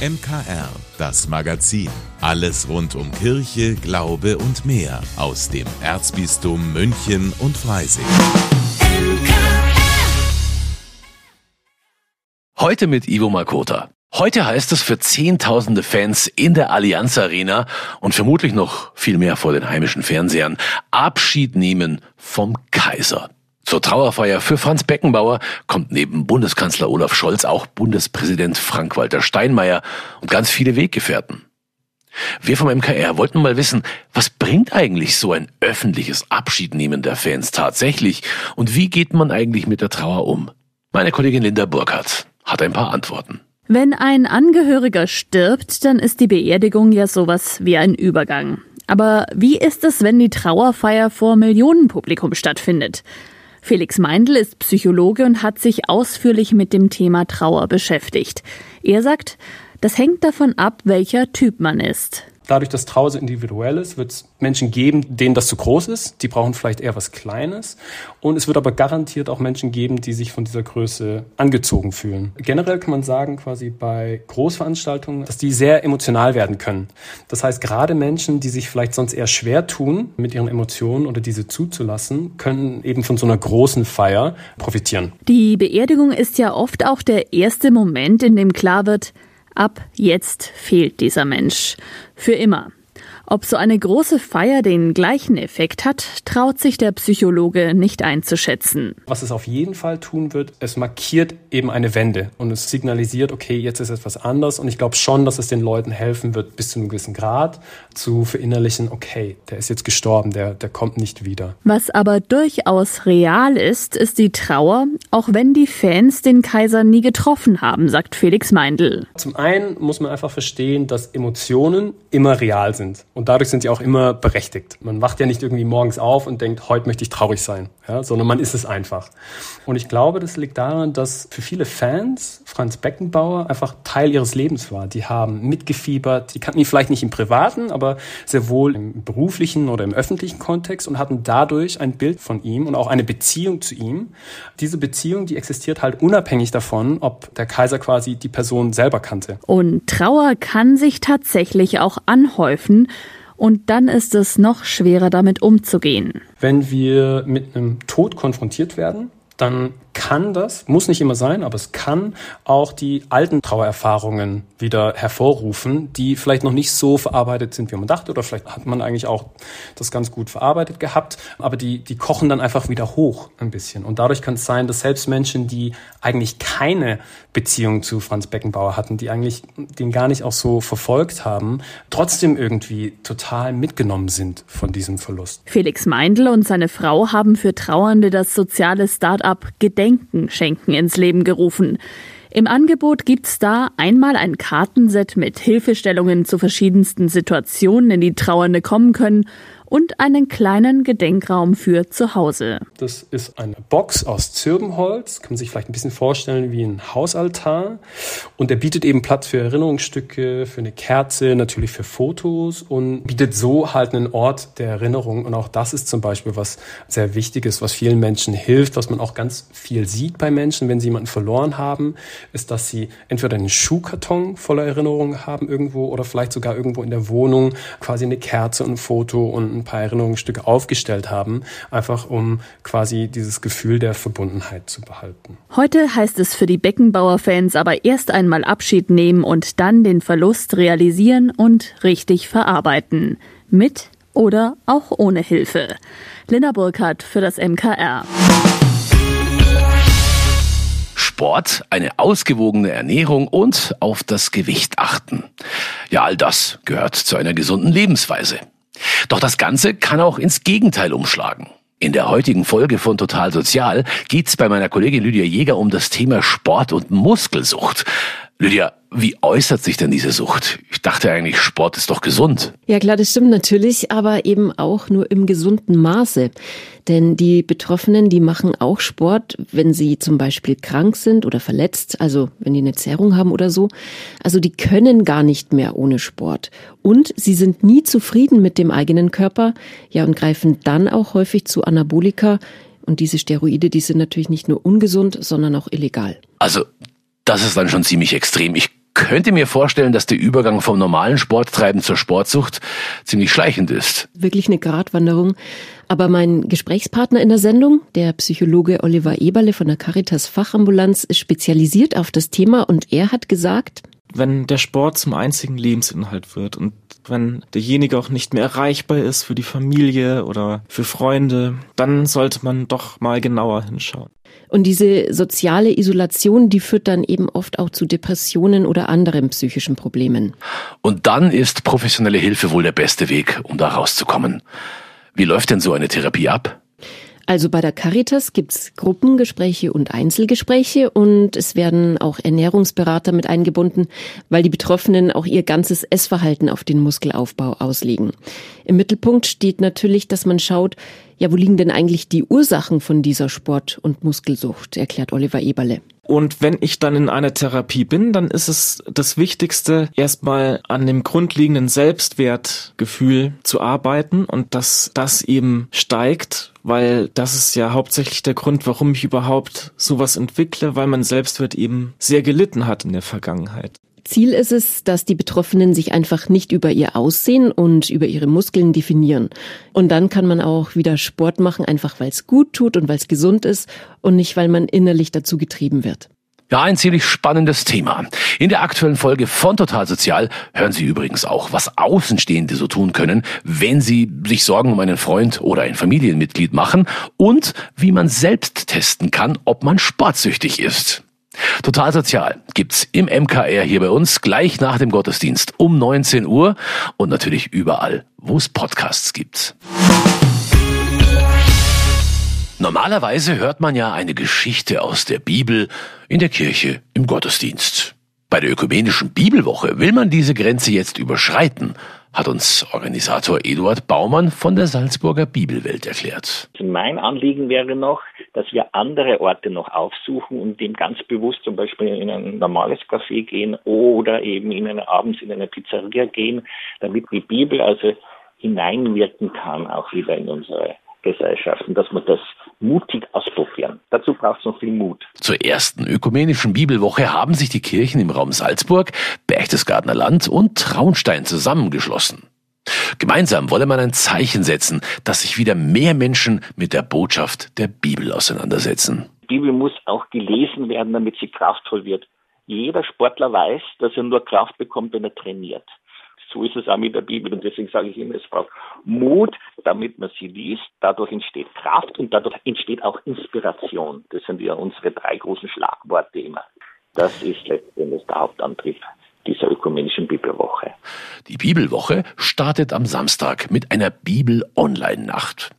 MKR, das Magazin. Alles rund um Kirche, Glaube und mehr aus dem Erzbistum München und Freising. Heute mit Ivo Makota. Heute heißt es für Zehntausende Fans in der Allianz Arena und vermutlich noch viel mehr vor den heimischen Fernsehern Abschied nehmen vom Kaiser. Zur Trauerfeier für Franz Beckenbauer kommt neben Bundeskanzler Olaf Scholz auch Bundespräsident Frank-Walter Steinmeier und ganz viele Weggefährten. Wir vom MKR wollten mal wissen, was bringt eigentlich so ein öffentliches Abschiednehmen der Fans tatsächlich und wie geht man eigentlich mit der Trauer um? Meine Kollegin Linda Burkhardt hat ein paar Antworten. Wenn ein Angehöriger stirbt, dann ist die Beerdigung ja sowas wie ein Übergang. Aber wie ist es, wenn die Trauerfeier vor Millionenpublikum stattfindet? Felix Meindl ist Psychologe und hat sich ausführlich mit dem Thema Trauer beschäftigt. Er sagt, das hängt davon ab, welcher Typ man ist dadurch, dass Trauer so individuell ist, wird es Menschen geben, denen das zu groß ist. Die brauchen vielleicht eher was Kleines. Und es wird aber garantiert auch Menschen geben, die sich von dieser Größe angezogen fühlen. Generell kann man sagen, quasi bei Großveranstaltungen, dass die sehr emotional werden können. Das heißt, gerade Menschen, die sich vielleicht sonst eher schwer tun, mit ihren Emotionen oder diese zuzulassen, können eben von so einer großen Feier profitieren. Die Beerdigung ist ja oft auch der erste Moment, in dem klar wird, Ab jetzt fehlt dieser Mensch. Für immer. Ob so eine große Feier den gleichen Effekt hat, traut sich der Psychologe nicht einzuschätzen. Was es auf jeden Fall tun wird, es markiert eben eine Wende und es signalisiert, okay, jetzt ist etwas anders und ich glaube schon, dass es den Leuten helfen wird, bis zu einem gewissen Grad zu verinnerlichen, okay, der ist jetzt gestorben, der, der kommt nicht wieder. Was aber durchaus real ist, ist die Trauer, auch wenn die Fans den Kaiser nie getroffen haben, sagt Felix Meindl. Zum einen muss man einfach verstehen, dass Emotionen immer real sind. Und dadurch sind sie auch immer berechtigt. Man wacht ja nicht irgendwie morgens auf und denkt, heute möchte ich traurig sein, ja, sondern man ist es einfach. Und ich glaube, das liegt daran, dass für viele Fans Franz Beckenbauer einfach Teil ihres Lebens war. Die haben mitgefiebert, die kannten ihn vielleicht nicht im privaten, aber sehr wohl im beruflichen oder im öffentlichen Kontext und hatten dadurch ein Bild von ihm und auch eine Beziehung zu ihm. Diese Beziehung, die existiert halt unabhängig davon, ob der Kaiser quasi die Person selber kannte. Und Trauer kann sich tatsächlich auch anhäufen und dann ist es noch schwerer damit umzugehen. Wenn wir mit einem Tod konfrontiert werden, dann kann das, muss nicht immer sein, aber es kann auch die alten Trauererfahrungen wieder hervorrufen, die vielleicht noch nicht so verarbeitet sind, wie man dachte, oder vielleicht hat man eigentlich auch das ganz gut verarbeitet gehabt, aber die, die kochen dann einfach wieder hoch ein bisschen. Und dadurch kann es sein, dass selbst Menschen, die eigentlich keine Beziehung zu Franz Beckenbauer hatten, die eigentlich den gar nicht auch so verfolgt haben, trotzdem irgendwie total mitgenommen sind von diesem Verlust. Felix Meindl und seine Frau haben für Trauernde das soziale Start-up Gedenken schenken ins Leben gerufen. Im Angebot gibt's da einmal ein Kartenset mit Hilfestellungen zu verschiedensten Situationen, in die Trauernde kommen können und einen kleinen Gedenkraum für zu Hause. Das ist eine Box aus Zirbenholz, kann man sich vielleicht ein bisschen vorstellen wie ein Hausaltar. Und der bietet eben Platz für Erinnerungsstücke, für eine Kerze, natürlich für Fotos und bietet so halt einen Ort der Erinnerung. Und auch das ist zum Beispiel was sehr Wichtiges, was vielen Menschen hilft, was man auch ganz viel sieht bei Menschen, wenn sie jemanden verloren haben, ist, dass sie entweder einen Schuhkarton voller Erinnerungen haben irgendwo oder vielleicht sogar irgendwo in der Wohnung quasi eine Kerze und ein Foto und ein paar Erinnerungsstücke aufgestellt haben, einfach um quasi dieses Gefühl der Verbundenheit zu behalten. Heute heißt es für die Beckenbauer-Fans aber erst einmal Abschied nehmen und dann den Verlust realisieren und richtig verarbeiten. Mit oder auch ohne Hilfe. Linda Burkhardt für das MKR. Sport, eine ausgewogene Ernährung und auf das Gewicht achten. Ja, all das gehört zu einer gesunden Lebensweise. Doch das Ganze kann auch ins Gegenteil umschlagen. In der heutigen Folge von Total Sozial geht's bei meiner Kollegin Lydia Jäger um das Thema Sport und Muskelsucht. Lydia, wie äußert sich denn diese Sucht? Ich dachte eigentlich, Sport ist doch gesund. Ja klar, das stimmt natürlich, aber eben auch nur im gesunden Maße. Denn die Betroffenen, die machen auch Sport, wenn sie zum Beispiel krank sind oder verletzt, also wenn die eine Zerrung haben oder so. Also die können gar nicht mehr ohne Sport. Und sie sind nie zufrieden mit dem eigenen Körper, ja, und greifen dann auch häufig zu Anabolika. Und diese Steroide, die sind natürlich nicht nur ungesund, sondern auch illegal. Also, das ist dann schon ziemlich extrem. Ich könnte mir vorstellen, dass der Übergang vom normalen Sporttreiben zur Sportsucht ziemlich schleichend ist. Wirklich eine Gratwanderung. Aber mein Gesprächspartner in der Sendung, der Psychologe Oliver Eberle von der Caritas Fachambulanz, ist spezialisiert auf das Thema und er hat gesagt, wenn der Sport zum einzigen Lebensinhalt wird und wenn derjenige auch nicht mehr erreichbar ist für die Familie oder für Freunde, dann sollte man doch mal genauer hinschauen. Und diese soziale Isolation, die führt dann eben oft auch zu Depressionen oder anderen psychischen Problemen. Und dann ist professionelle Hilfe wohl der beste Weg, um da rauszukommen. Wie läuft denn so eine Therapie ab? Also bei der Caritas gibt's Gruppengespräche und Einzelgespräche und es werden auch Ernährungsberater mit eingebunden, weil die Betroffenen auch ihr ganzes Essverhalten auf den Muskelaufbau auslegen. Im Mittelpunkt steht natürlich, dass man schaut, ja, wo liegen denn eigentlich die Ursachen von dieser Sport- und Muskelsucht, erklärt Oliver Eberle. Und wenn ich dann in einer Therapie bin, dann ist es das Wichtigste, erstmal an dem grundlegenden Selbstwertgefühl zu arbeiten und dass das eben steigt, weil das ist ja hauptsächlich der Grund, warum ich überhaupt sowas entwickle, weil mein Selbstwert eben sehr gelitten hat in der Vergangenheit. Ziel ist es, dass die Betroffenen sich einfach nicht über ihr Aussehen und über ihre Muskeln definieren. Und dann kann man auch wieder Sport machen, einfach weil es gut tut und weil es gesund ist und nicht, weil man innerlich dazu getrieben wird. Ja, ein ziemlich spannendes Thema. In der aktuellen Folge von Total Sozial hören Sie übrigens auch, was Außenstehende so tun können, wenn sie sich Sorgen um einen Freund oder ein Familienmitglied machen und wie man selbst testen kann, ob man sportsüchtig ist. Total Sozial gibt's im MKR hier bei uns gleich nach dem Gottesdienst um 19 Uhr und natürlich überall, wo es Podcasts gibt. Normalerweise hört man ja eine Geschichte aus der Bibel in der Kirche im Gottesdienst. Bei der ökumenischen Bibelwoche will man diese Grenze jetzt überschreiten hat uns Organisator Eduard Baumann von der Salzburger Bibelwelt erklärt. Mein Anliegen wäre noch, dass wir andere Orte noch aufsuchen und dem ganz bewusst zum Beispiel in ein normales Café gehen oder eben in eine, abends in eine Pizzeria gehen, damit die Bibel also hineinwirken kann, auch wieder in unsere Gesellschaften, dass wir das mutig ausprobieren. Dazu braucht es noch viel Mut. Zur ersten ökumenischen Bibelwoche haben sich die Kirchen im Raum Salzburg, Berchtesgadener Land und Traunstein zusammengeschlossen. Gemeinsam wolle man ein Zeichen setzen, dass sich wieder mehr Menschen mit der Botschaft der Bibel auseinandersetzen. Die Bibel muss auch gelesen werden, damit sie kraftvoll wird. Jeder Sportler weiß, dass er nur Kraft bekommt, wenn er trainiert. So ist es auch mit der Bibel. Und deswegen sage ich immer, es braucht Mut, damit man sie liest. Dadurch entsteht Kraft und dadurch entsteht auch Inspiration. Das sind ja unsere drei großen Schlagworte immer. Das ist letztendlich der Hauptantrieb dieser ökumenischen Bibelwoche. Die Bibelwoche startet am Samstag mit einer Bibel-Online-Nacht.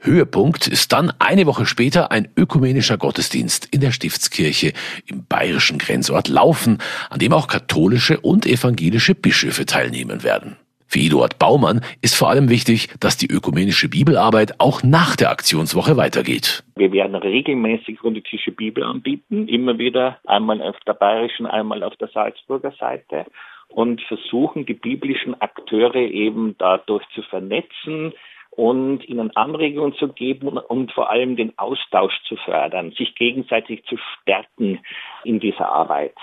Höhepunkt ist dann eine Woche später ein ökumenischer Gottesdienst in der Stiftskirche im bayerischen Grenzort Laufen, an dem auch katholische und evangelische Bischöfe teilnehmen werden. Für Eduard Baumann ist vor allem wichtig, dass die ökumenische Bibelarbeit auch nach der Aktionswoche weitergeht. Wir werden regelmäßig rundetische Bibel anbieten, immer wieder einmal auf der bayerischen, einmal auf der Salzburger Seite und versuchen, die biblischen Akteure eben dadurch zu vernetzen, und ihnen Anregungen zu geben und vor allem den Austausch zu fördern, sich gegenseitig zu stärken in dieser Arbeit.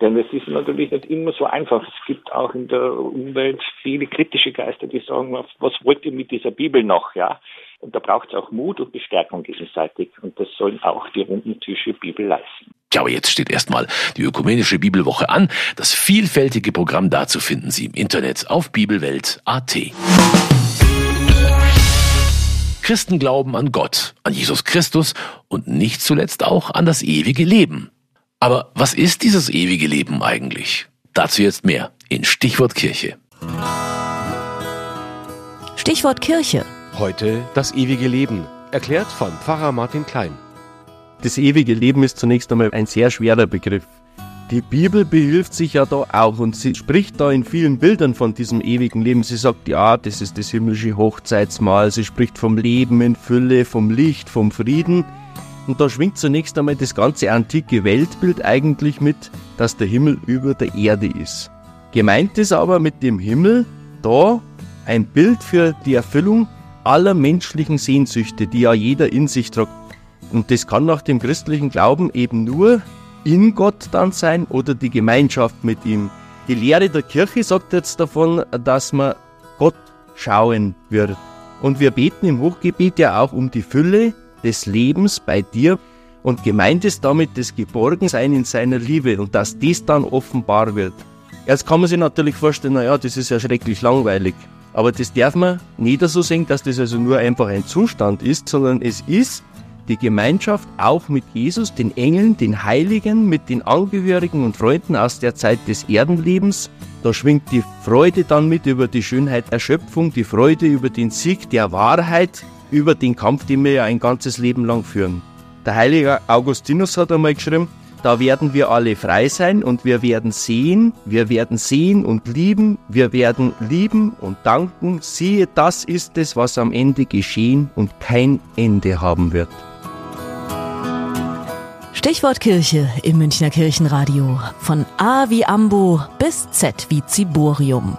Denn es ist natürlich nicht immer so einfach. Es gibt auch in der Umwelt viele kritische Geister, die sagen, was wollt ihr mit dieser Bibel noch, ja? Und da braucht es auch Mut und Bestärkung gegenseitig. Und das sollen auch die runden Tische Bibel leisten. Ja, aber jetzt steht erstmal die ökumenische Bibelwoche an. Das vielfältige Programm dazu finden Sie im Internet auf bibelwelt.at. Christen glauben an Gott, an Jesus Christus und nicht zuletzt auch an das ewige Leben. Aber was ist dieses ewige Leben eigentlich? Dazu jetzt mehr in Stichwort Kirche. Stichwort Kirche. Heute das ewige Leben, erklärt von Pfarrer Martin Klein. Das ewige Leben ist zunächst einmal ein sehr schwerer Begriff. Die Bibel behilft sich ja da auch und sie spricht da in vielen Bildern von diesem ewigen Leben. Sie sagt, ja, das ist das himmlische Hochzeitsmahl. Sie spricht vom Leben in Fülle, vom Licht, vom Frieden. Und da schwingt zunächst einmal das ganze antike Weltbild eigentlich mit, dass der Himmel über der Erde ist. Gemeint ist aber mit dem Himmel da ein Bild für die Erfüllung aller menschlichen Sehnsüchte, die ja jeder in sich trägt. Und das kann nach dem christlichen Glauben eben nur in Gott dann sein oder die Gemeinschaft mit ihm. Die Lehre der Kirche sagt jetzt davon, dass man Gott schauen wird. Und wir beten im Hochgebet ja auch um die Fülle des Lebens bei dir. Und gemeint ist damit das Geborgensein in seiner Liebe und dass dies dann offenbar wird. Jetzt kann man sich natürlich vorstellen, naja, das ist ja schrecklich langweilig. Aber das darf man nicht so sehen, dass das also nur einfach ein Zustand ist, sondern es ist die Gemeinschaft auch mit Jesus, den Engeln, den Heiligen, mit den Angehörigen und Freunden aus der Zeit des Erdenlebens. Da schwingt die Freude dann mit über die Schönheit der Schöpfung, die Freude über den Sieg der Wahrheit, über den Kampf, den wir ja ein ganzes Leben lang führen. Der heilige Augustinus hat einmal geschrieben, da werden wir alle frei sein und wir werden sehen, wir werden sehen und lieben, wir werden lieben und danken. Siehe, das ist es, was am Ende geschehen und kein Ende haben wird. Stichwort Kirche im Münchner Kirchenradio. Von A wie Ambo bis Z wie Ziborium.